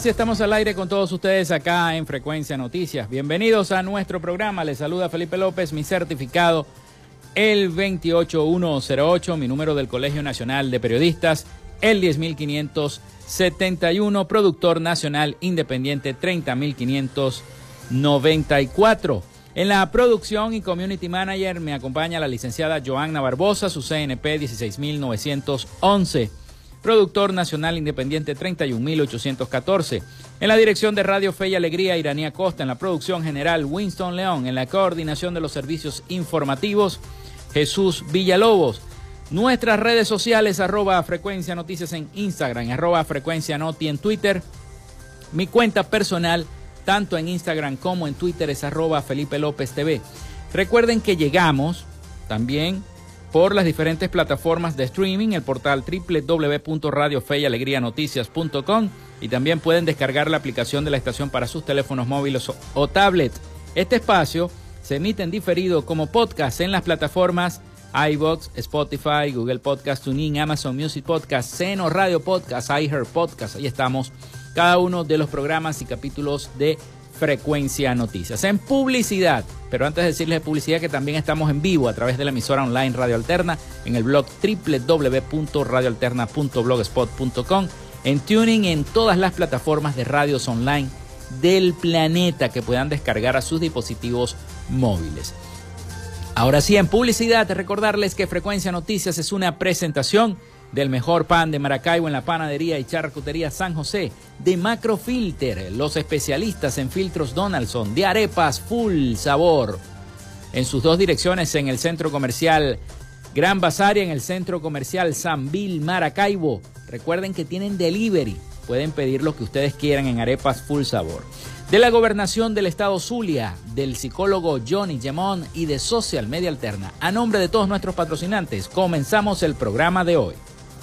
Ahora sí estamos al aire con todos ustedes acá en Frecuencia Noticias. Bienvenidos a nuestro programa. Les saluda Felipe López, mi certificado el 28108, mi número del Colegio Nacional de Periodistas, el 10571, productor nacional independiente 30594. En la producción y community manager me acompaña la licenciada Joanna Barbosa, su CNP 16911 productor nacional independiente 31814. En la dirección de Radio Fe y Alegría, Iranía Costa. En la producción general, Winston León. En la coordinación de los servicios informativos, Jesús Villalobos. Nuestras redes sociales, arroba frecuencia noticias en Instagram, arroba frecuencia noti en Twitter. Mi cuenta personal, tanto en Instagram como en Twitter, es arroba Felipe López TV. Recuerden que llegamos también por las diferentes plataformas de streaming, el portal www.radiofeyalegrianoticias.com y también pueden descargar la aplicación de la estación para sus teléfonos móviles o tablet. Este espacio se emite en diferido como podcast en las plataformas iBox, Spotify, Google Podcast, TuneIn, Amazon Music Podcast, Seno Radio Podcast, iHeart Podcast. Ahí estamos cada uno de los programas y capítulos de Frecuencia Noticias. En publicidad, pero antes de decirles de publicidad que también estamos en vivo a través de la emisora online Radio Alterna en el blog www.radioalterna.blogspot.com, en tuning en todas las plataformas de radios online del planeta que puedan descargar a sus dispositivos móviles. Ahora sí, en publicidad, recordarles que Frecuencia Noticias es una presentación del mejor pan de Maracaibo en la panadería y charcutería San José, de Macrofilter, los especialistas en filtros Donaldson, de arepas full sabor. En sus dos direcciones, en el centro comercial Gran Bazar y en el centro comercial San Bill Maracaibo. Recuerden que tienen delivery, pueden pedir lo que ustedes quieran en arepas full sabor. De la gobernación del estado Zulia, del psicólogo Johnny Gemón y de Social Media Alterna. A nombre de todos nuestros patrocinantes, comenzamos el programa de hoy.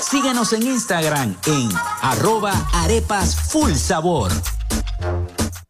Síguenos en Instagram en arroba arepas full sabor.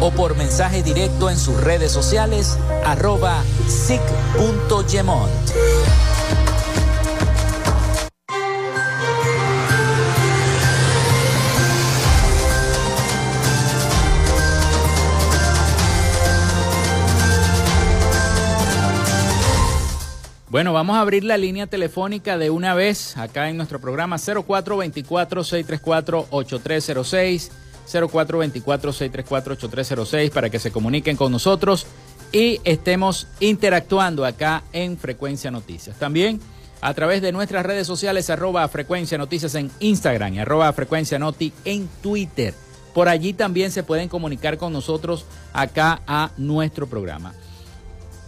o por mensaje directo en sus redes sociales arroba sic.gemont. Bueno, vamos a abrir la línea telefónica de una vez acá en nuestro programa 0424-634-8306, 0424-634-8306 para que se comuniquen con nosotros y estemos interactuando acá en Frecuencia Noticias. También a través de nuestras redes sociales, arroba Frecuencia Noticias en Instagram y arroba Frecuencia Noti en Twitter. Por allí también se pueden comunicar con nosotros acá a nuestro programa.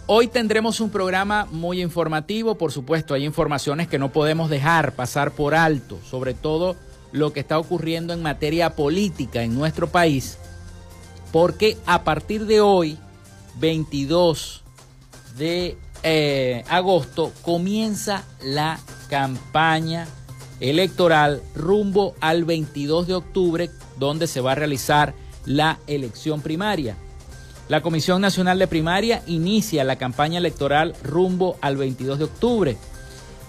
Hoy tendremos un programa muy informativo, por supuesto, hay informaciones que no podemos dejar pasar por alto, sobre todo lo que está ocurriendo en materia política en nuestro país, porque a partir de hoy, 22 de eh, agosto, comienza la campaña electoral rumbo al 22 de octubre, donde se va a realizar la elección primaria. La Comisión Nacional de Primaria inicia la campaña electoral rumbo al 22 de octubre.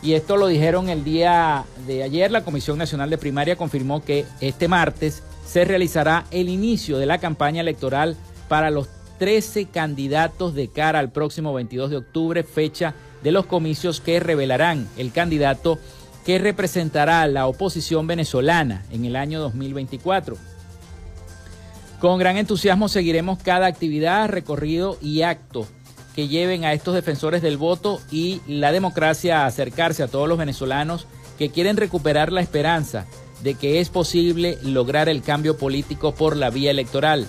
Y esto lo dijeron el día de ayer. La Comisión Nacional de Primaria confirmó que este martes se realizará el inicio de la campaña electoral para los 13 candidatos de cara al próximo 22 de octubre, fecha de los comicios que revelarán el candidato que representará a la oposición venezolana en el año 2024. Con gran entusiasmo seguiremos cada actividad, recorrido y acto que lleven a estos defensores del voto y la democracia a acercarse a todos los venezolanos que quieren recuperar la esperanza de que es posible lograr el cambio político por la vía electoral.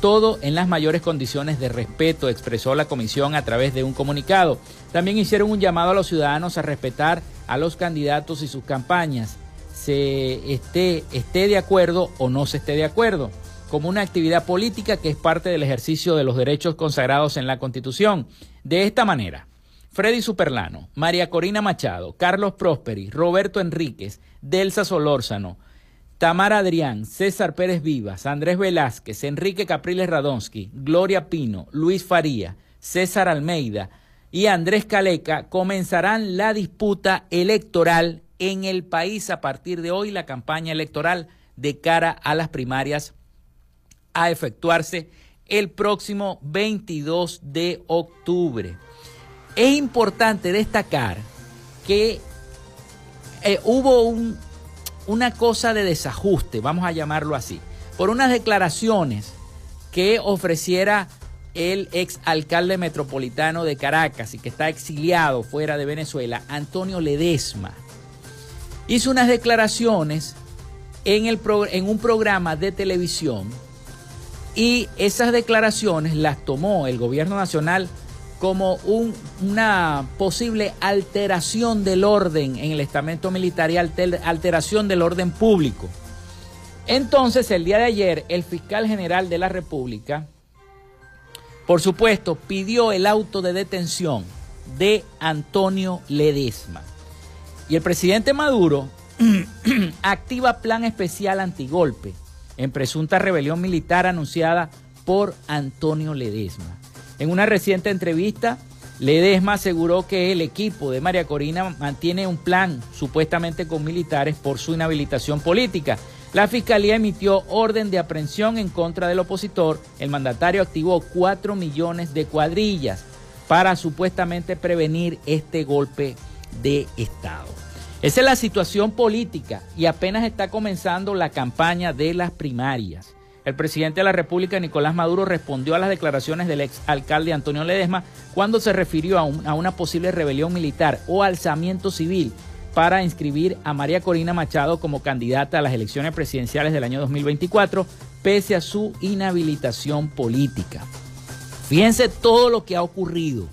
Todo en las mayores condiciones de respeto, expresó la comisión a través de un comunicado. También hicieron un llamado a los ciudadanos a respetar a los candidatos y sus campañas, se esté, esté de acuerdo o no se esté de acuerdo como una actividad política que es parte del ejercicio de los derechos consagrados en la Constitución. De esta manera, Freddy Superlano, María Corina Machado, Carlos Prosperi, Roberto Enríquez, Delsa Solórzano, Tamara Adrián, César Pérez Vivas, Andrés Velázquez, Enrique Capriles Radonsky, Gloria Pino, Luis Faría, César Almeida y Andrés Caleca comenzarán la disputa electoral en el país a partir de hoy, la campaña electoral de cara a las primarias a efectuarse el próximo 22 de octubre. Es importante destacar que eh, hubo un, una cosa de desajuste, vamos a llamarlo así, por unas declaraciones que ofreciera el ex alcalde metropolitano de Caracas y que está exiliado fuera de Venezuela, Antonio Ledesma, hizo unas declaraciones en, el en un programa de televisión y esas declaraciones las tomó el gobierno nacional como una posible alteración del orden en el estamento militar y alteración del orden público. Entonces, el día de ayer, el fiscal general de la República, por supuesto, pidió el auto de detención de Antonio Ledesma. Y el presidente Maduro activa plan especial antigolpe en presunta rebelión militar anunciada por Antonio Ledesma. En una reciente entrevista, Ledesma aseguró que el equipo de María Corina mantiene un plan supuestamente con militares por su inhabilitación política. La fiscalía emitió orden de aprehensión en contra del opositor. El mandatario activó 4 millones de cuadrillas para supuestamente prevenir este golpe de Estado. Esa es la situación política y apenas está comenzando la campaña de las primarias. El presidente de la República, Nicolás Maduro, respondió a las declaraciones del ex alcalde Antonio Ledesma cuando se refirió a, a, una posible rebelión militar o alzamiento civil para inscribir a María Corina Machado como candidata a las elecciones presidenciales del año 2024, pese a su inhabilitación política. Fíjense todo lo que ha ocurrido.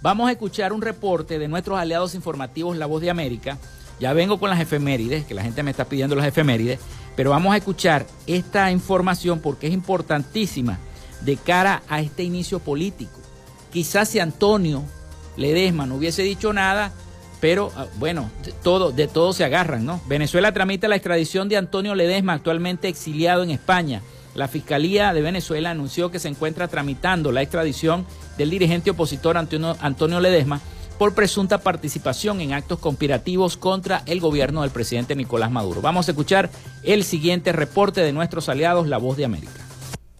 Vamos a escuchar un reporte de nuestros aliados informativos La Voz de América. Ya vengo con las efemérides, que la gente me está pidiendo las efemérides. Pero vamos a escuchar esta información porque es importantísima de cara a este inicio político. Quizás si Antonio Ledesma no hubiese dicho nada, pero ah, bueno, de todo, de todo se agarran, ¿no? Venezuela tramita la extradición de Antonio Ledesma, actualmente exiliado en España. La Fiscalía de Venezuela anunció que se encuentra tramitando la extradición del dirigente opositor Antonio, Ledesma por presunta participación en actos conspirativos contra el gobierno del presidente Nicolás Maduro. Vamos a escuchar el siguiente reporte de nuestros aliados, La Voz de América.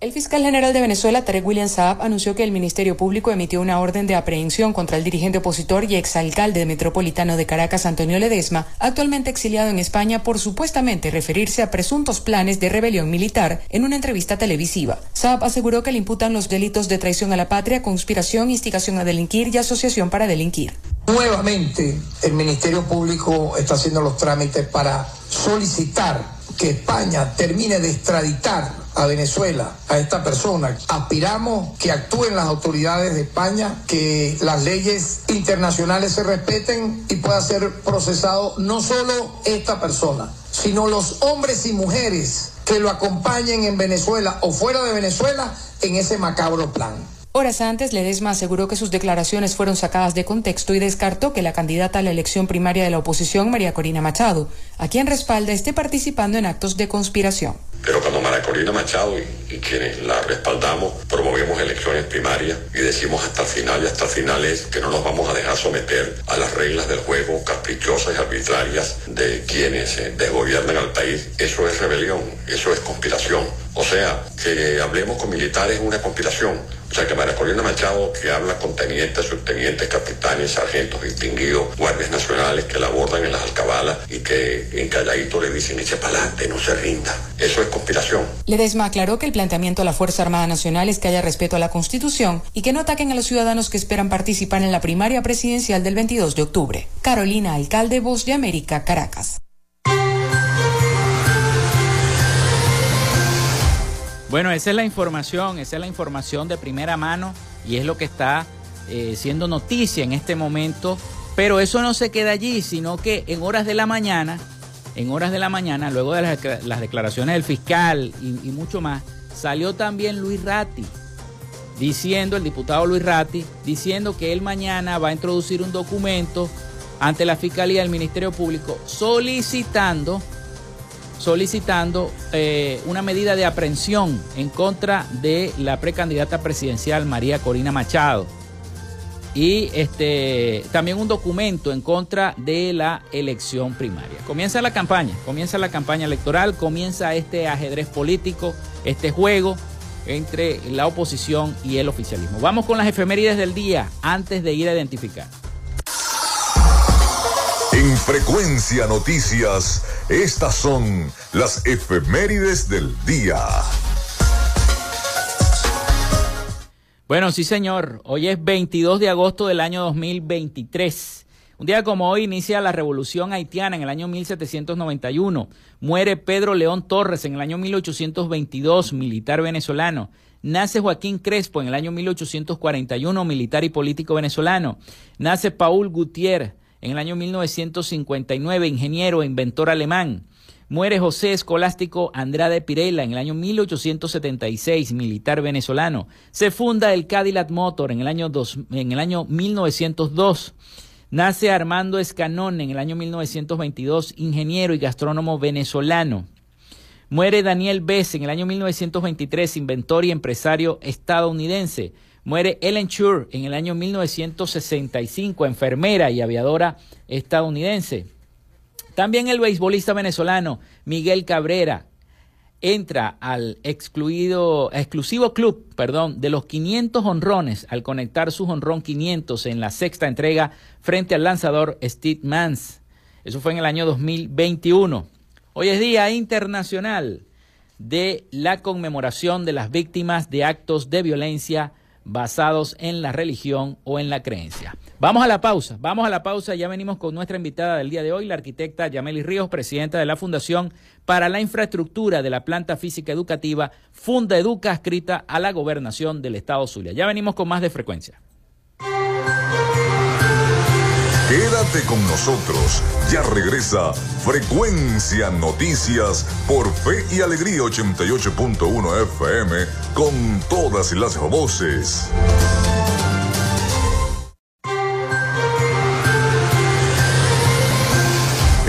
El fiscal general de Venezuela, Tarek William Saab, anunció que el Ministerio Público emitió una orden de aprehensión contra el dirigente opositor y exalcalde metropolitano de Caracas, Antonio Ledesma, actualmente exiliado en España por supuestamente referirse a presuntos planes de rebelión militar en una entrevista televisiva. Saab aseguró que le imputan los delitos de traición a la patria, conspiración, instigación a delinquir y asociación para delinquir. Nuevamente, el Ministerio Público está haciendo los trámites para solicitar que España termine de extraditar a Venezuela, a esta persona. Aspiramos que actúen las autoridades de España, que las leyes internacionales se respeten y pueda ser procesado no solo esta persona, sino los hombres y mujeres que lo acompañen en Venezuela o fuera de Venezuela en ese macabro plan. Horas antes, Ledesma aseguró que sus declaraciones fueron sacadas de contexto y descartó que la candidata a la elección primaria de la oposición, María Corina Machado, a quien respalda, esté participando en actos de conspiración. Pero cuando María Corina Machado y, quienes la respaldamos promovemos elecciones primarias y decimos hasta el final y hasta el final es que no nos vamos a dejar someter a las reglas del juego caprichosas y arbitrarias de quienes eh, desgobiernan al país, eso es rebelión, eso es conspiración. O sea, que hablemos con militares es una conspiración o sea que María Corina Machado, que habla con tenientes, subtenientes, capitanes, sargentos distinguidos, guardias nacionales que la abordan en las alcabalas y que en calladito le dicen eche para adelante, no se rinda. Eso es conspiración. Ledesma aclaró que el planteamiento a la Fuerza Armada Nacional es que haya respeto a la Constitución y que no ataquen a los ciudadanos que esperan participar en la primaria presidencial del 22 de octubre. Carolina Alcalde, Voz de América, Caracas. Bueno, esa es la información, esa es la información de primera mano y es lo que está eh, siendo noticia en este momento. Pero eso no se queda allí, sino que en horas de la mañana, en horas de la mañana, luego de las, declaraciones del fiscal y, mucho más, salió también Luis Ratti, diciendo, el diputado Luis Ratti, diciendo que él mañana va a introducir un documento ante la Fiscalía del Ministerio Público solicitando solicitando eh, una medida de aprehensión en contra de la precandidata presidencial María Corina Machado y este también un documento en contra de la elección primaria. Comienza la campaña, comienza la campaña electoral, comienza este ajedrez político, este juego entre la oposición y el oficialismo. Vamos con las efemérides del día antes de ir a identificar. En Frecuencia Noticias, estas son las efemérides del día. Bueno, sí señor, hoy es 22 de agosto del año 2023. Un día como hoy inicia la revolución haitiana en el año 1791. Muere Pedro León Torres en el año 1822, militar venezolano. Nace Joaquín Crespo en el año 1841, militar y político venezolano. Nace Paul Gutiérrez en el año 1959, ingeniero e inventor alemán. Muere José Escolástico Andrade Pirela en el año 1876, militar venezolano. Se funda el Cadillac Motor en el año, en el año 1902. Nace Armando Escanón en el año 1922, ingeniero y gastrónomo venezolano. Muere Daniel Bess en el año 1923, inventor y empresario estadounidense. Muere Ellen Chur en el año 1965, enfermera y aviadora estadounidense. También el beisbolista venezolano Miguel Cabrera entra al excluido, exclusivo club perdón, de los 500 honrones al conectar su honrón 500 en la sexta entrega frente al lanzador Steve Mans. Eso fue en el año 2021. Hoy es Día Internacional de la conmemoración de las víctimas de actos de violencia basados en la religión o en la creencia. Vamos a la pausa, vamos a la pausa, ya venimos con nuestra invitada del día de hoy, la arquitecta Yameli Ríos, presidenta de la Fundación para la Infraestructura de la Planta Física Educativa, Funda Educa, escrita a la gobernación del Estado Zulia. Ya venimos con más de frecuencia. Quédate con nosotros. Ya regresa Frecuencia Noticias por Fe y Alegría 88.1 FM con todas las voces.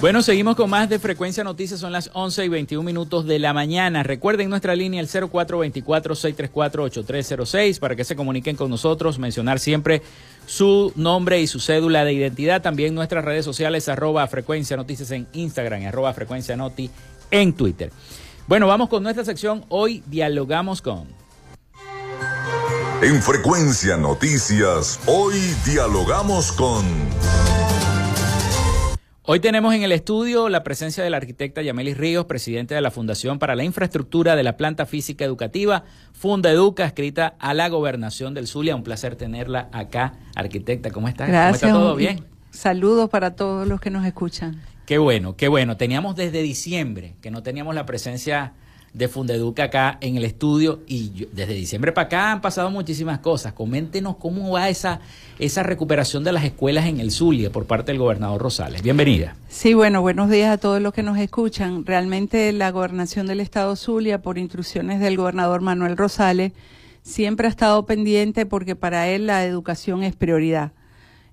Bueno, seguimos con más de Frecuencia Noticias, son las 11 y 21 minutos de la mañana. Recuerden nuestra línea el 0424-634-8306 para que se comuniquen con nosotros, mencionar siempre su nombre y su cédula de identidad. También nuestras redes sociales, arroba Frecuencia Noticias en Instagram y arroba Frecuencia Noti en Twitter. Bueno, vamos con nuestra sección. Hoy dialogamos con... En Frecuencia Noticias, hoy dialogamos con... Hoy tenemos en el estudio la presencia de la arquitecta Yamelis Ríos, presidente de la Fundación para la Infraestructura de la Planta Física Educativa, Funda Educa, escrita a la Gobernación del Zulia. Un placer tenerla acá, arquitecta. ¿Cómo estás? Gracias. ¿Cómo está todo bien? Saludos para todos los que nos escuchan. Qué bueno, qué bueno. Teníamos desde diciembre que no teníamos la presencia de Fundeduca acá en el estudio y desde diciembre para acá han pasado muchísimas cosas. Coméntenos cómo va esa, esa recuperación de las escuelas en el Zulia por parte del gobernador Rosales. Bienvenida. Sí, bueno, buenos días a todos los que nos escuchan. Realmente la gobernación del estado Zulia, por instrucciones del gobernador Manuel Rosales, siempre ha estado pendiente porque para él la educación es prioridad.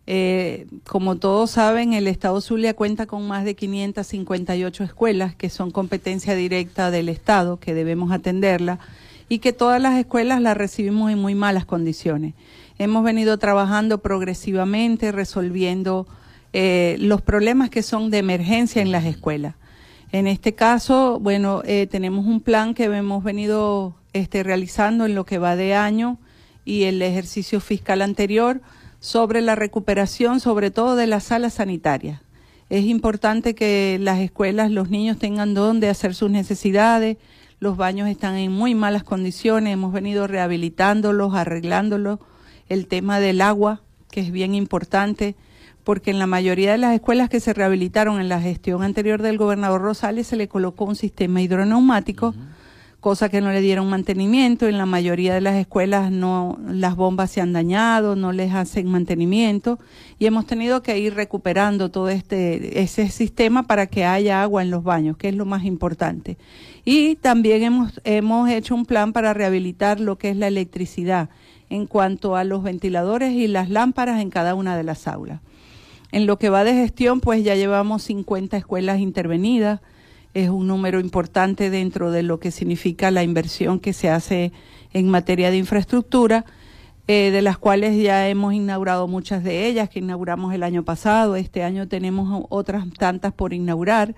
Eh, como todos saben, el Estado Zulia cuenta con más de 558 escuelas que son competencia directa del Estado, que debemos atenderla, y que todas las escuelas las recibimos en muy malas condiciones. Hemos venido trabajando progresivamente, resolviendo eh, los problemas que son de emergencia en las escuelas. En este caso, bueno, eh, tenemos un plan que hemos venido este, realizando en lo que va de año y el ejercicio fiscal anterior sobre la recuperación, sobre todo de las salas sanitarias. Es importante que las escuelas, los niños tengan donde hacer sus necesidades, los baños están en muy malas condiciones, hemos venido rehabilitándolos, arreglándolos, el tema del agua, que es bien importante, porque en la mayoría de las escuelas que se rehabilitaron en la gestión anterior del gobernador Rosales se le colocó un sistema hidroneumático cosa que no le dieron mantenimiento. En la mayoría de las escuelas no, las bombas se han dañado, no les hacen mantenimiento y hemos tenido que ir recuperando todo este, ese sistema para que haya agua en los baños, que es lo más importante. Y también hemos, hemos hecho un plan para rehabilitar lo que es la electricidad en cuanto a los ventiladores y las lámparas en cada una de las aulas. En lo que va de gestión, pues ya llevamos 50 escuelas intervenidas, es un número importante dentro de lo que significa la inversión que se hace en materia de infraestructura. eh, de las cuales ya hemos inaugurado muchas de ellas, que inauguramos el año pasado. Este año tenemos otras tantas por inaugurar.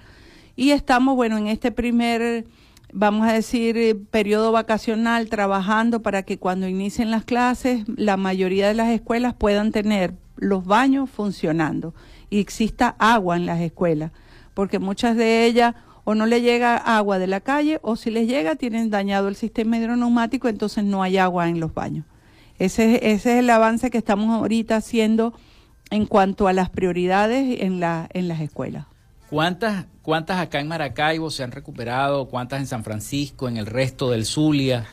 Y estamos, bueno, en este primer, vamos a decir, periodo vacacional trabajando para que cuando inicien las clases, la mayoría de las escuelas puedan tener los baños funcionando y exista agua en las escuelas, porque muchas de ellas o no le llega agua de la calle o si les llega tienen dañado el sistema hidroneumático, entonces no hay agua en los baños. Ese, ese es el avance que estamos ahorita haciendo en cuanto a las prioridades en, la, en las escuelas. ¿Cuántas, ¿Cuántas acá en Maracaibo se han recuperado? ¿Cuántas en San Francisco, en el resto del Zulia?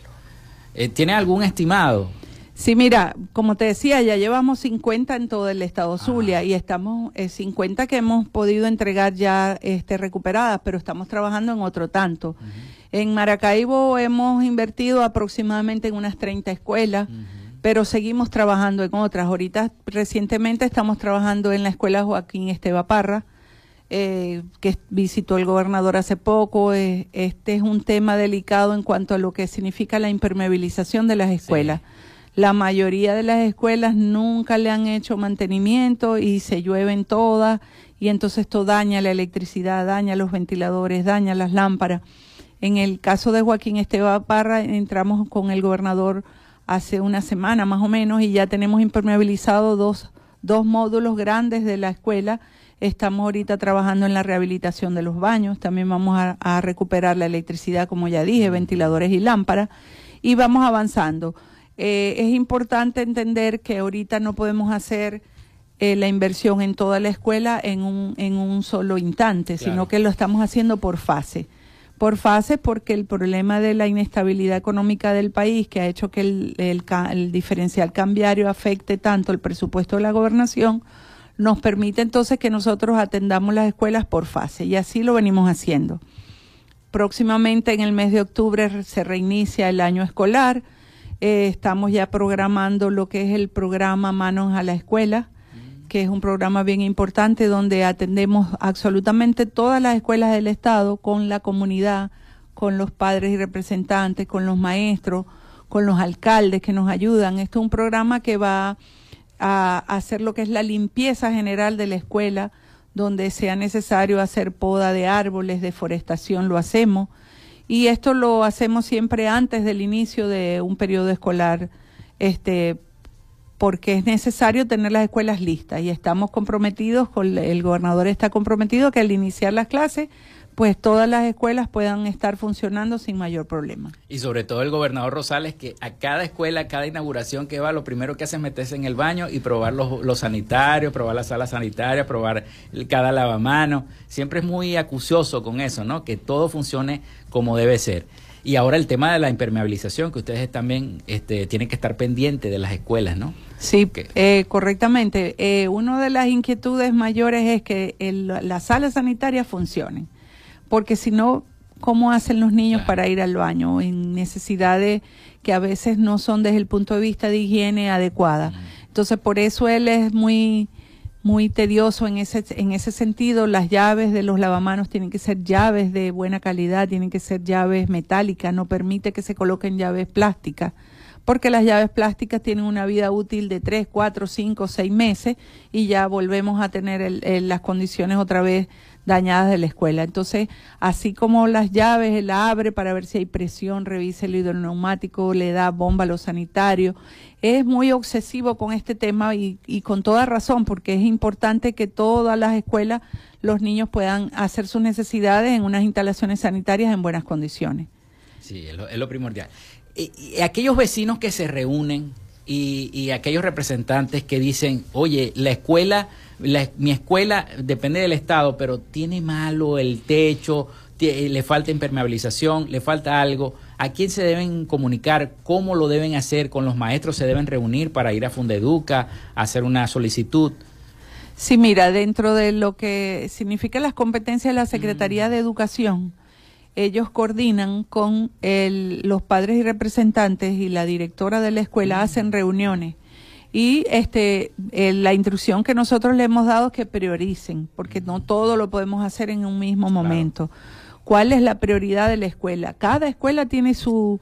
Eh, ¿Tiene algún estimado? Sí, mira, como te decía, ya llevamos 50 en todo el estado ah. Zulia y estamos eh, 50 que hemos podido entregar ya este, recuperadas, pero estamos trabajando en otro tanto. En Maracaibo hemos invertido aproximadamente en unas 30 escuelas, pero seguimos trabajando en otras. Ahorita recientemente estamos trabajando en la escuela Joaquín Esteba Parra, eh, que visitó el gobernador hace poco. Eh, este es un tema delicado en cuanto a lo que significa la impermeabilización de las escuelas. La mayoría de las escuelas nunca le han hecho mantenimiento y se llueven todas y entonces esto daña la electricidad, daña los ventiladores, daña las lámparas. En el caso de Joaquín Esteban Parra entramos con el gobernador hace una semana más o menos y ya tenemos impermeabilizado dos, dos módulos grandes de la escuela. Estamos ahorita trabajando en la rehabilitación de los baños, también vamos a, a recuperar la electricidad, como ya dije, ventiladores y lámparas, y vamos avanzando. Eh, es importante entender que ahorita no podemos hacer eh, la inversión en toda la escuela en un, en un solo instante, sino que lo estamos haciendo por fase. Por fase porque el problema de la inestabilidad económica del país, que ha hecho que el, el, el diferencial cambiario afecte tanto el presupuesto de la gobernación, nos permite entonces que nosotros atendamos las escuelas por fase y así lo venimos haciendo. Próximamente en el mes de octubre se reinicia el año escolar eh, estamos ya programando lo que es el programa Manos a la Escuela, que es un programa bien importante donde atendemos absolutamente todas las escuelas del Estado con la comunidad, con los padres y representantes, con los maestros, con los alcaldes que nos ayudan. Esto es un programa que va a hacer lo que es la limpieza general de la escuela, donde sea necesario hacer poda de árboles, deforestación, lo hacemos y esto lo hacemos siempre antes del inicio de un periodo escolar, este, porque es necesario tener las escuelas listas y estamos comprometidos, con el gobernador está comprometido que al iniciar las clases pues todas las escuelas puedan estar funcionando sin mayor problema. Y sobre todo el gobernador Rosales, que a cada escuela, a cada inauguración que va, lo primero que hace es meterse en el baño y probar los, sanitarios, probar la sala sanitaria, probar cada lavamano. Siempre es muy acucioso con eso, ¿no? Que todo funcione como debe ser. Y ahora el tema de la impermeabilización, que ustedes también este, tienen que estar pendientes de las escuelas, ¿no? Sí, eh, correctamente. Eh, una de las inquietudes mayores es que las salas sanitarias funcionen porque si no, ¿cómo hacen los niños para ir al baño? En necesidades que a veces no son desde el punto de vista de higiene adecuada. Entonces, por eso él es muy muy tedioso en ese en ese sentido. Las llaves de los lavamanos tienen que ser llaves de buena calidad, tienen que ser llaves metálicas, no permite que se coloquen llaves plásticas, porque las llaves plásticas tienen una vida útil de 3, 4, 5, 6 meses y ya volvemos a tener las condiciones otra vez dañadas de la escuela. Entonces, así como las llaves, él abre para ver si hay presión, revisa el hidroneumático, le da bomba a los sanitarios. Es muy obsesivo con este tema y, y con toda razón, porque es importante que todas las escuelas, los niños puedan hacer sus necesidades en unas instalaciones sanitarias en buenas condiciones. Sí, es lo, primordial. y aquellos vecinos que se reúnen y, y aquellos representantes que dicen, oye, la escuela mi escuela depende del Estado, pero tiene malo el techo, le falta impermeabilización, le falta algo. ¿A quién se deben comunicar? ¿Cómo lo deben hacer? ¿Con los maestros se deben reunir para ir a Fundeduca a hacer una solicitud? Sí, mira, dentro de lo que significa las competencias de la Secretaría mm. de Educación, ellos coordinan con los padres y representantes y la directora de la escuela, mm. hacen reuniones y este, eh, la instrucción que nosotros le hemos dado es que prioricen, porque no todo lo podemos hacer en un mismo momento. ¿Cuál es la prioridad de la escuela? Cada escuela tiene su,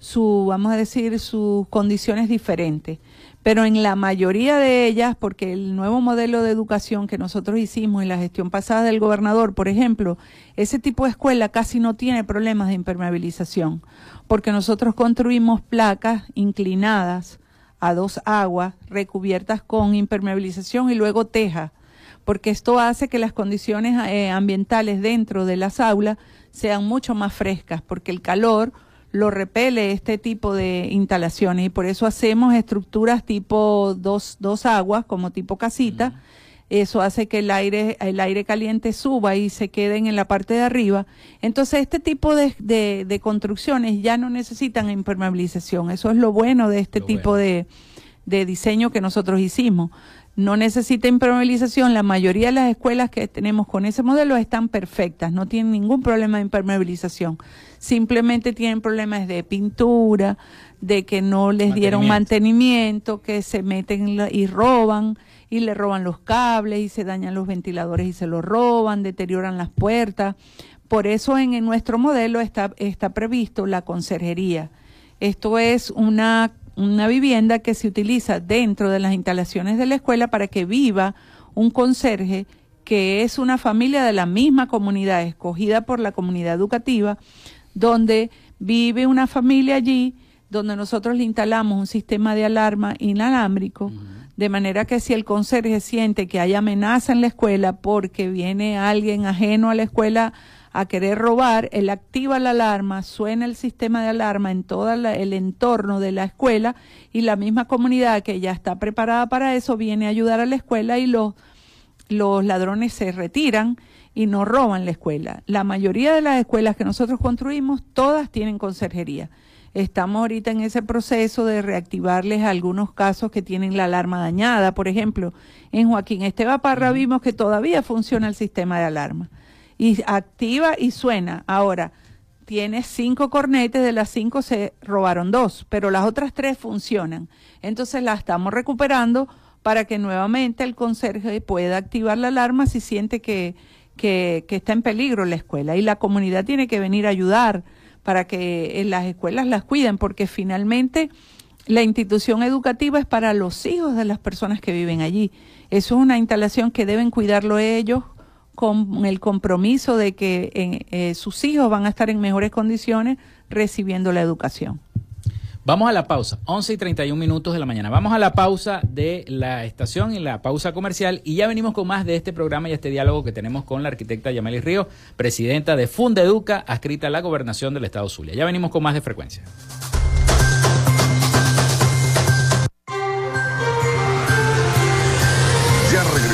su vamos a decir, sus condiciones diferentes. pero en la mayoría de ellas, porque el nuevo modelo de educación que nosotros hicimos en la gestión pasada del gobernador, por ejemplo, ese tipo de escuela casi no tiene problemas de impermeabilización, porque nosotros construimos placas inclinadas a dos aguas recubiertas con impermeabilización y luego teja, porque esto hace que las condiciones eh, ambientales dentro de las aulas sean mucho más frescas, porque el calor lo repele este tipo de instalaciones y por eso hacemos estructuras tipo dos, dos aguas, como tipo casita. Eso hace que el aire, el aire caliente suba y se queden en la parte de arriba. Entonces, este tipo de, de, construcciones ya no necesitan impermeabilización. Eso es lo bueno de este tipo de, de diseño que nosotros hicimos no necesita impermeabilización. La mayoría de las escuelas que tenemos con ese modelo están perfectas, no tienen ningún problema de impermeabilización. Simplemente tienen problemas de pintura, de que no les dieron mantenimiento, que se meten y roban y le roban los cables y se dañan los ventiladores y se los roban, deterioran las puertas. Por eso en, nuestro modelo está, está previsto la conserjería. Esto es una una vivienda que se utiliza dentro de las instalaciones de la escuela para que viva un conserje que es una familia de la misma comunidad, escogida por la comunidad educativa, donde vive una familia allí, donde nosotros le instalamos un sistema de alarma inalámbrico, de manera que si el conserje siente que hay amenaza en la escuela porque viene alguien ajeno a la escuela a querer robar, él activa la alarma, suena el sistema de alarma en todo el entorno de la escuela y la misma comunidad que ya está preparada para eso viene a ayudar a la escuela y los, los ladrones se retiran y no roban la escuela. La mayoría de las escuelas que nosotros construimos, todas tienen conserjería. Estamos ahorita en ese proceso de reactivarles algunos casos que tienen la alarma dañada. Por ejemplo, en Joaquín Esteban Parra vimos que todavía funciona el sistema de alarma y activa y suena. Ahora, tiene cinco cornetes, de las cinco se robaron dos, pero las otras tres funcionan. Entonces la estamos recuperando para que nuevamente el conserje pueda activar la alarma si siente que, que, que está en peligro la escuela. Y la comunidad tiene que venir a ayudar para que en las escuelas las cuiden, porque finalmente la institución educativa es para los hijos de las personas que viven allí. Eso es una instalación que deben cuidarlo ellos con el compromiso de que eh, eh, sus hijos van a estar en mejores condiciones recibiendo la educación. Vamos a la pausa, 11 y 31 minutos de la mañana. Vamos a la pausa de la estación y la pausa comercial y ya venimos con más de este programa y este diálogo que tenemos con la arquitecta Yameli Río, presidenta de Fundeduca, adscrita a la gobernación del estado Zulia. Ya venimos con más de frecuencia.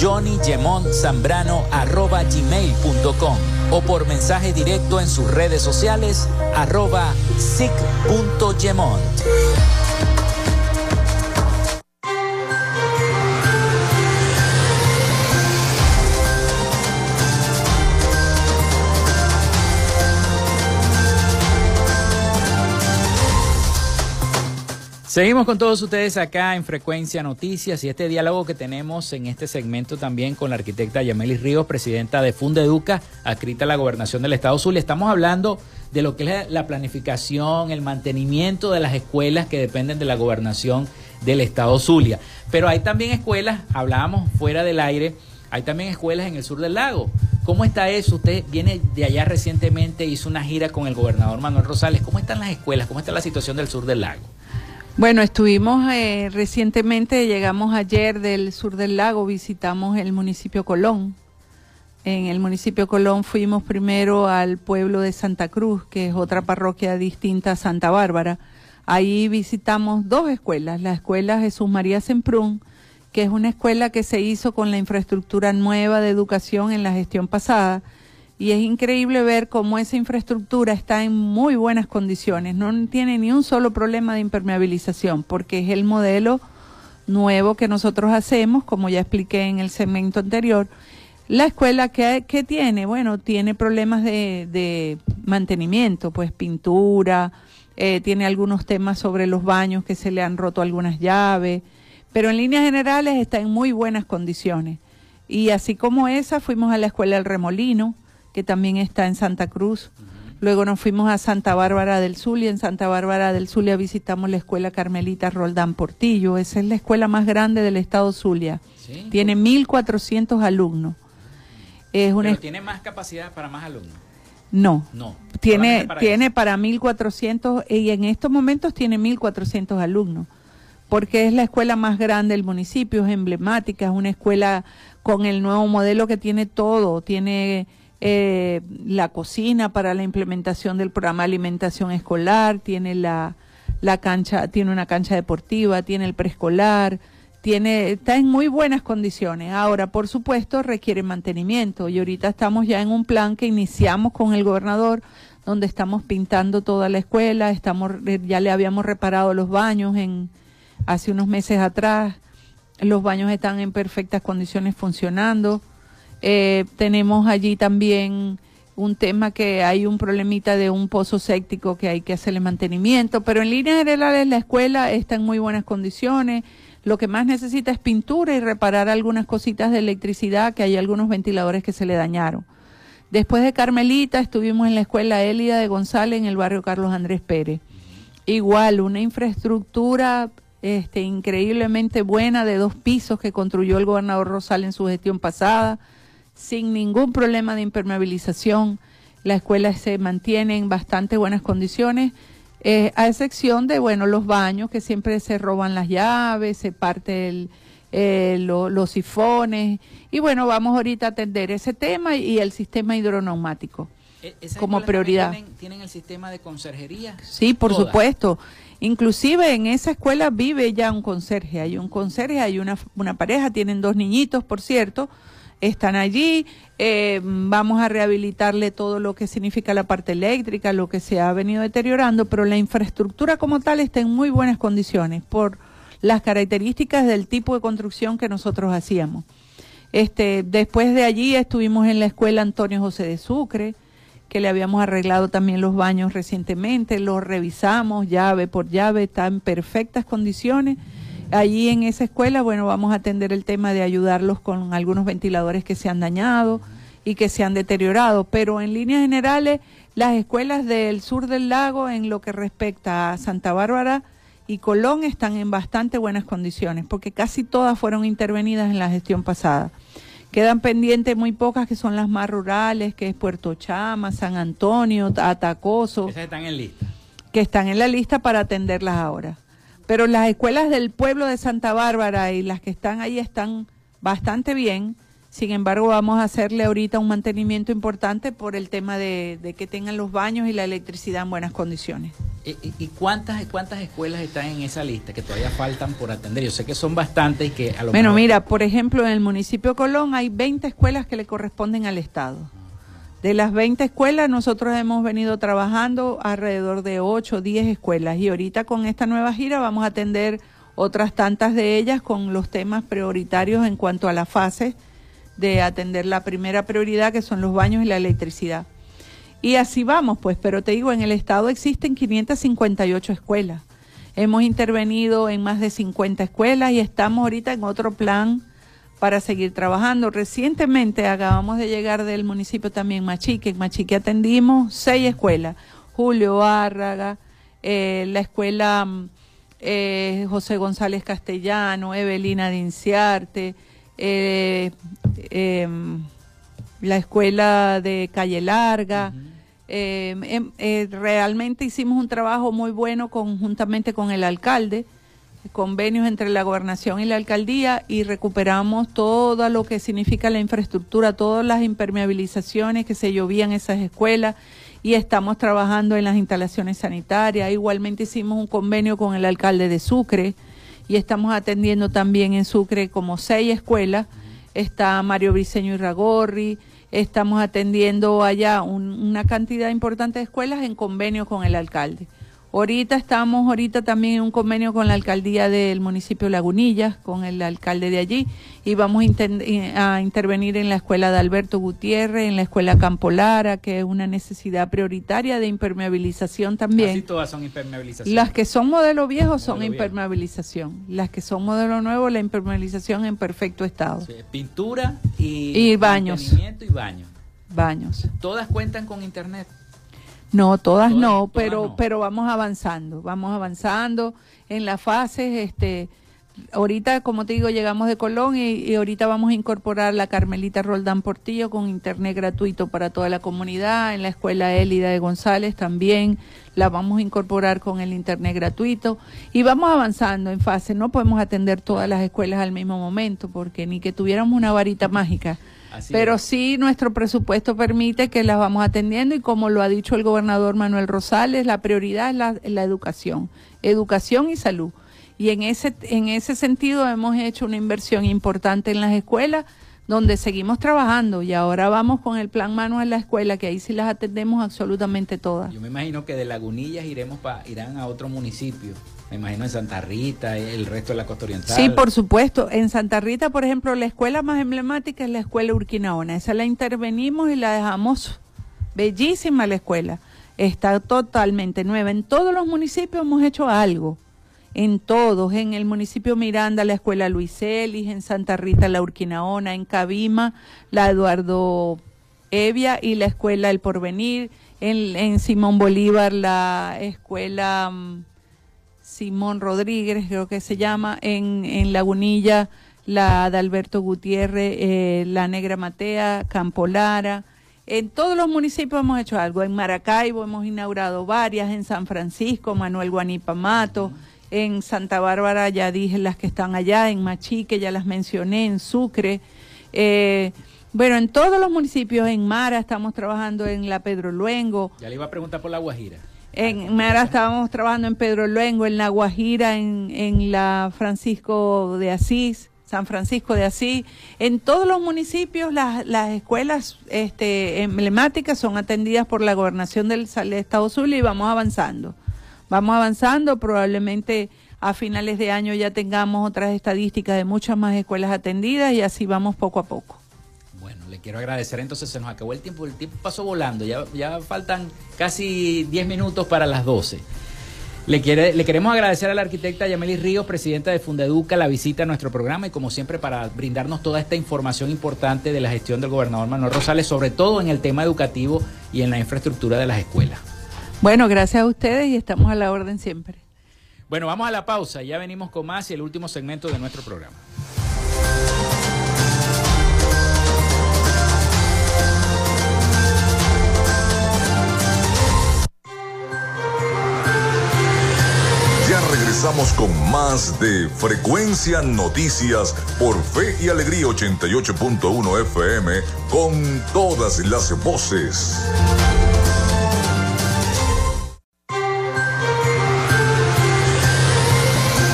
johnnygemontzambrano.gmail.com o por mensaje directo en sus redes sociales arroba sic.gemont. Seguimos con todos ustedes acá en Frecuencia Noticias y este diálogo que tenemos en este segmento también con la arquitecta Yamelis Ríos, presidenta de Fundeduca, adscrita a la gobernación del Estado Zulia. Estamos hablando de lo que es la planificación, el mantenimiento de las escuelas que dependen de la gobernación del Estado Zulia. Pero hay también escuelas, hablábamos fuera del aire, hay también escuelas en el sur del lago. ¿Cómo está eso? Usted viene de allá recientemente, hizo una gira con el gobernador Manuel Rosales. ¿Cómo están las escuelas? ¿Cómo está la situación del sur del lago? Bueno, estuvimos eh, recientemente, llegamos ayer del sur del lago, visitamos el municipio Colón. En el municipio Colón fuimos primero al pueblo de Santa Cruz, que es otra parroquia distinta a Santa Bárbara. Ahí visitamos dos escuelas, la escuela Jesús María Semprún, que es una escuela que se hizo con la infraestructura nueva de educación en la gestión pasada, y es increíble ver cómo esa infraestructura está en muy buenas condiciones, no tiene ni un solo problema de impermeabilización, porque es el modelo nuevo que nosotros hacemos, como ya expliqué en el segmento anterior. La escuela que, tiene, bueno, tiene problemas de, mantenimiento, pues pintura, eh, tiene algunos temas sobre los baños que se le han roto algunas llaves, pero en líneas generales está en muy buenas condiciones. Y así como esa, fuimos a la escuela del Remolino, que también está en Santa Cruz. Luego nos fuimos a Santa Bárbara del Zulia. En Santa Bárbara del Zulia visitamos la escuela Carmelita Roldán Portillo. Esa es la escuela más grande del estado Zulia. Tiene 1.400 alumnos. Es una ¿Pero tiene más capacidad para más alumnos? No. No. Tiene para, tiene para 1.400 y en estos momentos tiene 1.400 alumnos. Porque es la escuela más grande del municipio, es emblemática, es una escuela con el nuevo modelo que tiene todo. Tiene eh, la cocina para la implementación del programa de alimentación escolar, tiene la, la cancha, tiene una cancha deportiva, tiene el preescolar, tiene, está en muy buenas condiciones. Ahora, por supuesto, requiere mantenimiento y ahorita estamos ya en un plan que iniciamos con el gobernador, donde estamos pintando toda la escuela, estamos, ya le habíamos reparado los baños en, hace unos meses atrás. Los baños están en perfectas condiciones funcionando. Eh, tenemos allí también un tema que hay un problemita de un pozo séptico que hay que hacerle mantenimiento, pero en líneas generales la escuela está en muy buenas condiciones. Lo que más necesita es pintura y reparar algunas cositas de electricidad, que hay algunos ventiladores que se le dañaron. Después de Carmelita estuvimos en la escuela Elida de González en el barrio Carlos Andrés Pérez. Igual, una infraestructura este, increíblemente buena de dos pisos que construyó el gobernador Rosal en su gestión pasada, sin ningún problema de impermeabilización. La escuela se mantiene en bastante buenas condiciones eh, a excepción de, bueno, los baños que siempre se roban las llaves, se parte eh, los sifones. Y bueno, vamos ahorita a atender ese tema y el sistema hidroneumático e, como prioridad. Tienen, el sistema de conserjería? Sí, por supuesto. Inclusive en esa escuela vive ya un conserje. Hay un conserje, hay una, una pareja, tienen dos niñitos, por cierto están allí. Eh, vamos a rehabilitarle todo lo que significa la parte eléctrica, lo que se ha venido deteriorando, pero la infraestructura como tal está en muy buenas condiciones por las características del tipo de construcción que nosotros hacíamos. Este, después de allí estuvimos en la escuela Antonio José de Sucre, que le habíamos arreglado también los baños recientemente, los revisamos llave por llave, está en perfectas condiciones Allí en esa escuela, bueno, vamos a atender el tema de ayudarlos con algunos ventiladores que se han dañado y que se han deteriorado, pero en líneas generales, las escuelas del sur del lago, en lo que respecta a Santa Bárbara y Colón, están en bastante buenas condiciones, porque casi todas fueron intervenidas en la gestión pasada. Quedan pendientes muy pocas que son las más rurales, que es Puerto Chama, San Antonio, Atacoso. Esas están en lista. Que están en la lista para atenderlas ahora pero las escuelas del pueblo de Santa Bárbara y las que están ahí están bastante bien. Sin embargo, vamos a hacerle ahorita un mantenimiento importante por el tema de, que tengan los baños y la electricidad en buenas condiciones. ¿Y, cuántas, cuántas escuelas están en esa lista que todavía faltan por atender? Yo sé que son bastantes y que a lo Bueno, mira, por ejemplo, en el municipio de Colón hay 20 escuelas que le corresponden al Estado. De las 20 escuelas, nosotros hemos venido trabajando alrededor de 8 o 10 escuelas y ahorita con esta nueva gira vamos a atender otras tantas de ellas con los temas prioritarios en cuanto a la fase de atender la primera prioridad que son los baños y la electricidad. Y así vamos, pues, pero te digo, en el estado existen 558 escuelas. Hemos intervenido en más de 50 escuelas y estamos ahorita en otro plan para seguir trabajando. Recientemente acabamos de llegar del municipio también Machique. En Machique atendimos seis escuelas. Julio Árraga, eh, la escuela mm, eh, José González Castellano, Evelina Dinciarte, eh, em, la escuela de Calle Larga. Em, em, realmente hicimos un trabajo muy bueno conjuntamente con el alcalde convenios entre la gobernación y la alcaldía y recuperamos todo lo que significa la infraestructura, todas las impermeabilizaciones que se llovían esas escuelas y estamos trabajando en las instalaciones sanitarias. Igualmente hicimos un convenio con el alcalde de Sucre y estamos atendiendo también en Sucre como seis escuelas. Está Mario Briceño y Ragorri, estamos atendiendo allá una cantidad importante de escuelas en convenio con el alcalde. Ahorita estamos, ahorita también en un convenio con la alcaldía del municipio Lagunillas, con el alcalde de allí, y vamos a intervenir en la escuela de Alberto Gutiérrez, en la escuela Campolara, que es una necesidad prioritaria de impermeabilización también. Casi todas son impermeabilización. Las que son modelo viejo son impermeabilización. Las que son modelo nuevo, la impermeabilización en perfecto estado. pintura y, y baños. Y baños. Baños. Todas cuentan con internet. No, todas, no, pero pero vamos avanzando, vamos avanzando en las fases, este ahorita como te digo llegamos de Colón y, ahorita vamos a incorporar la Carmelita Roldán Portillo con internet gratuito para toda la comunidad, en la escuela Élida de González también la vamos a incorporar con el internet gratuito y vamos avanzando en fase, no podemos atender todas las escuelas al mismo momento porque ni que tuviéramos una varita mágica pero sí nuestro presupuesto permite que las vamos atendiendo y como lo ha dicho el gobernador Manuel Rosales, la prioridad es la, la educación, educación y salud. Y en ese, en ese sentido hemos hecho una inversión importante en las escuelas donde seguimos trabajando y ahora vamos con el plan Mano en la escuela, que ahí sí las atendemos absolutamente todas. Yo me imagino que de Lagunillas iremos pa, irán a otro municipio. Me imagino en Santa Rita, el resto de la costa oriental. Sí, por supuesto. En Santa Rita, por ejemplo, la escuela más emblemática es la escuela Urquinaona. Esa la intervenimos y la dejamos bellísima la escuela. Está totalmente nueva. En todos los municipios hemos hecho algo en todos, en el municipio Miranda, la escuela Luis Elis, en Santa Rita, la Urquinaona, en Cabima, la Eduardo Evia y la escuela El Porvenir, en, en Simón Bolívar, la escuela mm, Simón Rodríguez, creo que se llama, en, en Lagunilla, la de Alberto Gutiérrez, eh, la Negra Matea, Campolara. En todos los municipios hemos hecho algo. En Maracaibo hemos inaugurado varias, en San Francisco, Manuel Guanipamato en Santa Bárbara ya dije las que están allá, en Machique ya las mencioné, en Sucre. Eh, bueno, en todos los municipios, en Mara estamos trabajando en la Pedro Luengo. Ya le iba a preguntar por la Guajira. En Mara estábamos trabajando en Pedro Luengo, en la Guajira, en, en la Francisco de Asís, San Francisco de Asís. En todos los municipios las, las escuelas este, emblemáticas son atendidas por la gobernación del Estado Zulia y vamos avanzando. Vamos avanzando, probablemente a finales de año ya tengamos otras estadísticas de muchas más escuelas atendidas y así vamos poco a poco. Quiero agradecer, entonces se nos acabó el tiempo, el tiempo pasó volando, ya, ya faltan casi 10 minutos para las 12. Le, quiere, le queremos agradecer a la arquitecta Yameli Ríos, presidenta de Fundeduca, la visita a nuestro programa y como siempre para brindarnos toda esta información importante de la gestión del gobernador Manuel Rosales, sobre todo en el tema educativo y en la infraestructura de las escuelas. Bueno, gracias a ustedes y estamos a la orden siempre. Bueno, vamos a la pausa. Ya venimos con más y el último segmento de nuestro programa. Regresamos con más de Frecuencia Noticias por Fe y Alegría 88.1 FM con todas las voces.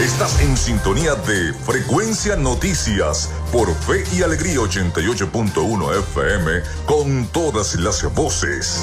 Estás en sintonía de Frecuencia Noticias por Fe y Alegría 88.1 FM con todas las voces.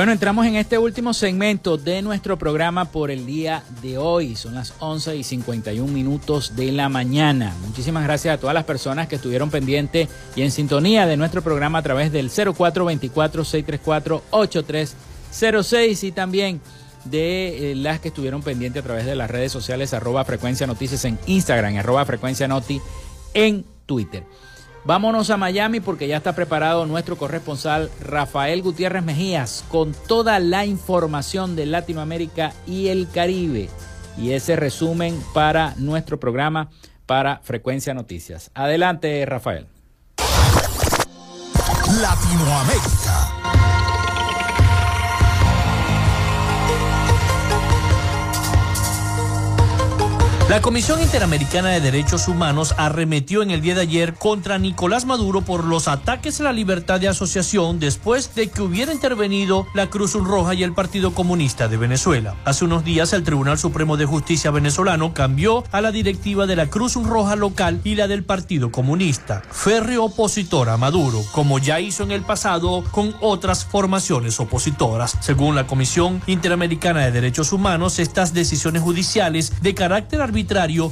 Bueno, entramos en este último segmento de nuestro programa por el día de hoy. Son las 11 y 51 minutos de la mañana. Muchísimas gracias a todas las personas que estuvieron pendientes y en sintonía de nuestro programa a través del 0424-634-8306 y también de eh, las que estuvieron pendientes a través de las redes sociales arroba frecuencia noticias en Instagram, arroba frecuencia noti en Twitter. Vámonos a Miami porque ya está preparado nuestro corresponsal Rafael Gutiérrez Mejías con toda la información de Latinoamérica y el Caribe. Y ese resumen para nuestro programa para Frecuencia Noticias. Adelante, Rafael. Latinoamérica. La Comisión Interamericana de Derechos Humanos arremetió en el día de ayer contra Nicolás Maduro por los ataques a la libertad de asociación después de que hubiera intervenido la Cruz Roja y el Partido Comunista de Venezuela. Hace unos días el Tribunal Supremo de Justicia venezolano cambió a la directiva de la Cruz Roja local y la del Partido Comunista, férreo opositor a Maduro, como ya hizo en el pasado con otras formaciones opositoras. Según la Comisión Interamericana de Derechos Humanos, estas decisiones judiciales de carácter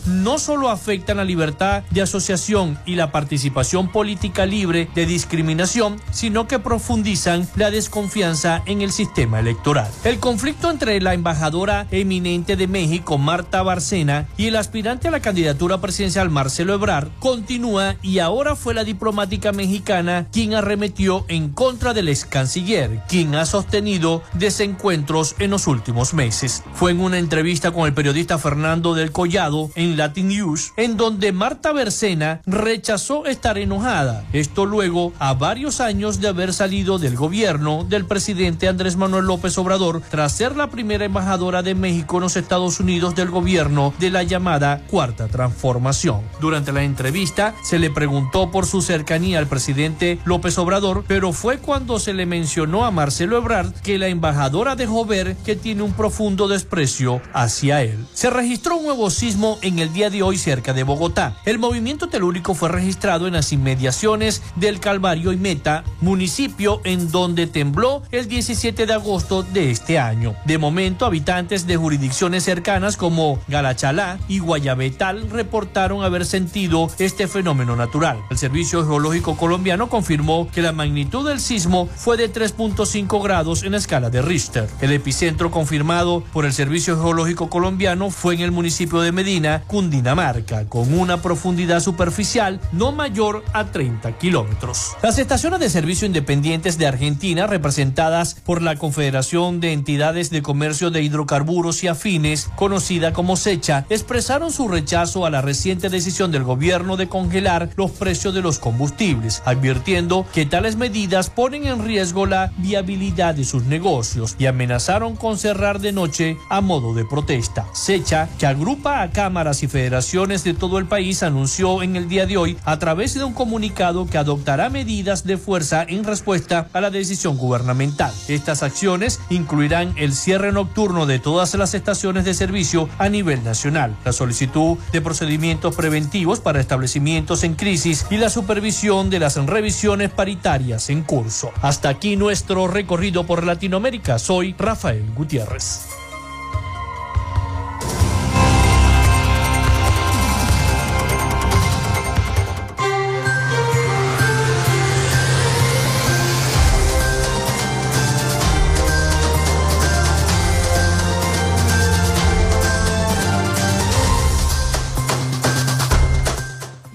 no solo afectan la libertad de asociación y la participación política libre de discriminación, sino que profundizan la desconfianza en el sistema electoral. El conflicto entre la embajadora eminente de México, Marta Barcena, y el aspirante a la candidatura presidencial, Marcelo Ebrard, continúa y ahora fue la diplomática mexicana quien arremetió en contra del ex canciller, quien ha sostenido desencuentros en los últimos meses. Fue en una entrevista con el periodista Fernando del En Latin News, en donde Marta Bercena rechazó estar enojada. Esto luego a varios años de haber salido del gobierno del presidente Andrés Manuel López Obrador tras ser la primera embajadora de México en los Estados Unidos del gobierno de la llamada Cuarta Transformación. Durante la entrevista se le preguntó por su cercanía al presidente López Obrador, pero fue cuando se le mencionó a Marcelo Ebrard que la embajadora dejó ver que tiene un profundo desprecio hacia él. Se registró un nuevo en el día de hoy cerca de Bogotá. El movimiento telúrico fue registrado en las inmediaciones del Calvario y Meta, municipio en donde tembló el 17 de agosto de este año. De momento, habitantes de jurisdicciones cercanas como Galachalá y Guayabetal reportaron haber sentido este fenómeno natural. El Servicio Geológico Colombiano confirmó que la magnitud del sismo fue de 3.5 grados en la escala de Richter. El epicentro confirmado por el Servicio Geológico Colombiano fue en el municipio de Medina, Cundinamarca, con una profundidad superficial no mayor a 30 kilómetros. Las estaciones de servicio independientes de Argentina, representadas por la Confederación de Entidades de Comercio de Hidrocarburos y Afines, conocida como SECHA, expresaron su rechazo a la reciente decisión del gobierno de congelar los precios de los combustibles, advirtiendo que tales medidas ponen en riesgo la viabilidad de sus negocios y amenazaron con cerrar de noche a modo de protesta. SECHA, que agrupa cámaras y federaciones de todo el país anunció en el día de hoy a través de un comunicado que adoptará medidas de fuerza en respuesta a la decisión gubernamental. Estas acciones incluirán el cierre nocturno de todas las estaciones de servicio a nivel nacional, la solicitud de procedimientos preventivos para establecimientos en crisis y la supervisión de las revisiones paritarias en curso. Hasta aquí nuestro recorrido por Latinoamérica. Soy Rafael Gutiérrez.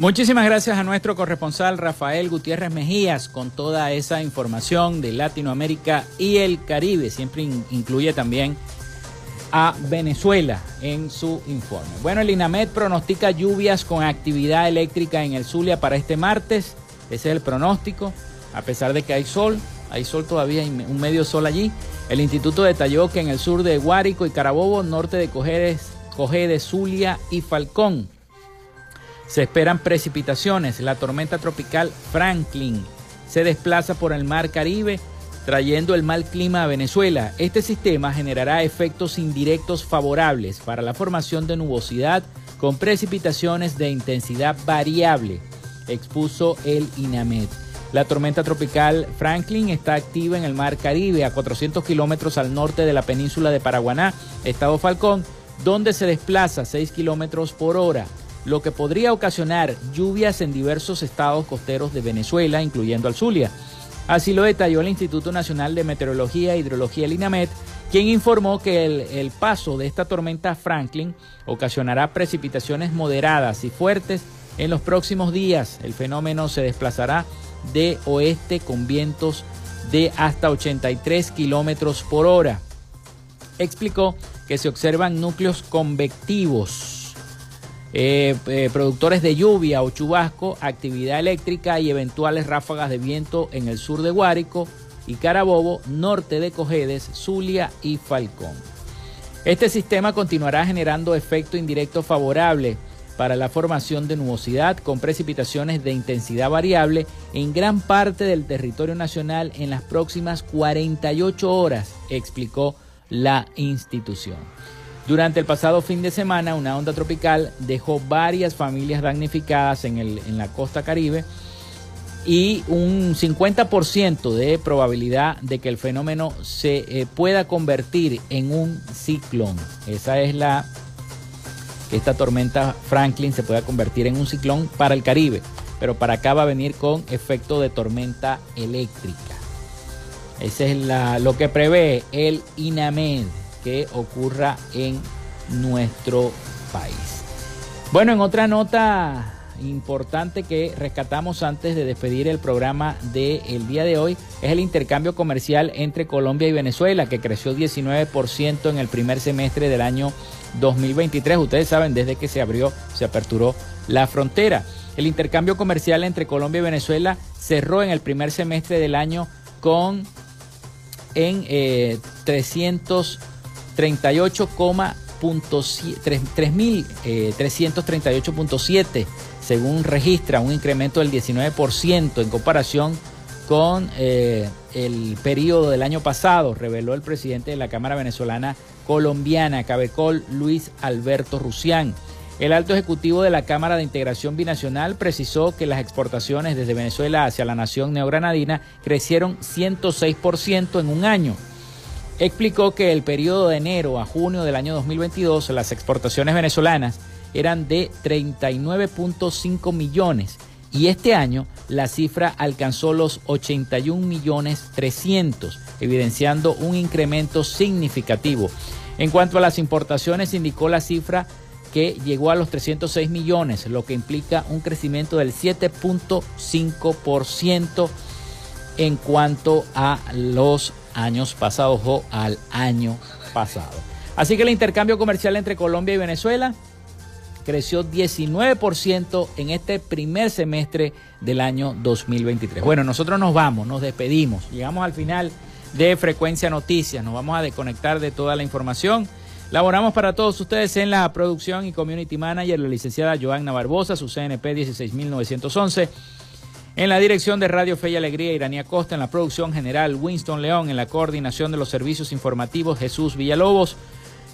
Muchísimas gracias a nuestro corresponsal Rafael Gutiérrez Mejías con toda esa información de Latinoamérica y el Caribe. Siempre incluye también a Venezuela en su informe. Bueno, el INAMED pronostica lluvias con actividad eléctrica en el Zulia para este martes. Ese es el pronóstico. A pesar de que hay sol, hay sol todavía, un medio sol allí. El instituto detalló que en el sur de Guárico y Carabobo, norte de Cojedes, Zulia y Falcón, se esperan precipitaciones. La tormenta tropical Franklin se desplaza por el mar Caribe trayendo el mal clima a Venezuela. Este sistema generará efectos indirectos favorables para la formación de nubosidad con precipitaciones de intensidad variable, expuso el INAMED. La tormenta tropical Franklin está activa en el mar Caribe a 400 kilómetros al norte de la península de Paraguaná, estado Falcón, donde se desplaza 6 kilómetros por hora lo que podría ocasionar lluvias en diversos estados costeros de Venezuela, incluyendo al Zulia. Así lo detalló el Instituto Nacional de Meteorología e Hidrología, el INAMET, quien informó que el, el, paso de esta tormenta Franklin ocasionará precipitaciones moderadas y fuertes en los próximos días. El fenómeno se desplazará de oeste con vientos de hasta 83 kilómetros por hora. Explicó que se observan núcleos convectivos eh, eh, productores de lluvia o chubasco, actividad eléctrica y eventuales ráfagas de viento en el sur de Guárico y Carabobo, norte de Cojedes, Zulia y Falcón. Este sistema continuará generando efecto indirecto favorable para la formación de nubosidad con precipitaciones de intensidad variable en gran parte del territorio nacional en las próximas 48 horas, explicó la institución. Durante el pasado fin de semana, una onda tropical dejó varias familias damnificadas en, en la costa caribe y un 50% de probabilidad de que el fenómeno se eh, pueda convertir en un ciclón. Esa es la que esta tormenta Franklin se pueda convertir en un ciclón para el Caribe, pero para acá va a venir con efecto de tormenta eléctrica. Ese es lo que prevé el INAMED que ocurra en nuestro país. Bueno, en otra nota importante que rescatamos antes de despedir el programa del día de hoy es el intercambio comercial entre Colombia y Venezuela, que creció 19% en el primer semestre del año 2023. Ustedes saben, desde que se abrió, se aperturó la frontera. El intercambio comercial entre Colombia y Venezuela cerró en el primer semestre del año con en eh, 300 3.338.7 eh, según registra un incremento del 19% en comparación con eh, el periodo del año pasado, reveló el presidente de la Cámara Venezolana Colombiana, Cabecol, Luis Alberto Rusián. El alto ejecutivo de la Cámara de Integración Binacional precisó que las exportaciones desde Venezuela hacia la nación neogranadina crecieron 106% en un año Explicó que el periodo de enero a junio del año 2022 las exportaciones venezolanas eran de 39.5 millones y este año la cifra alcanzó los 81 millones 300, evidenciando un incremento significativo. En cuanto a las importaciones, indicó la cifra que llegó a los 306 millones, lo que implica un crecimiento del 7.5% en cuanto a los años pasados o al año pasado. Así que el intercambio comercial entre Colombia y Venezuela creció 19% en este primer semestre del año 2023. Bueno, nosotros nos vamos, nos despedimos, llegamos al final de Frecuencia Noticias, nos vamos a desconectar de toda la información. Laboramos para todos ustedes en la producción y community manager, la licenciada Joanna Barbosa, su CNP 16911. En la dirección de Radio Fe y Alegría, Iranía Costa. En la producción general, Winston León. En la coordinación de los servicios informativos, Jesús Villalobos.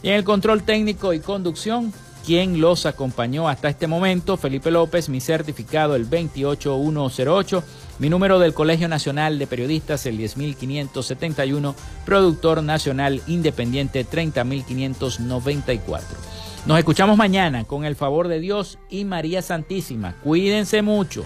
Y en el control técnico y conducción, quien los acompañó hasta este momento, Felipe López, mi certificado el 28108, mi número del Colegio Nacional de Periodistas el 10571, productor nacional independiente 30594. Nos escuchamos mañana con el favor de Dios y María Santísima. Cuídense mucho.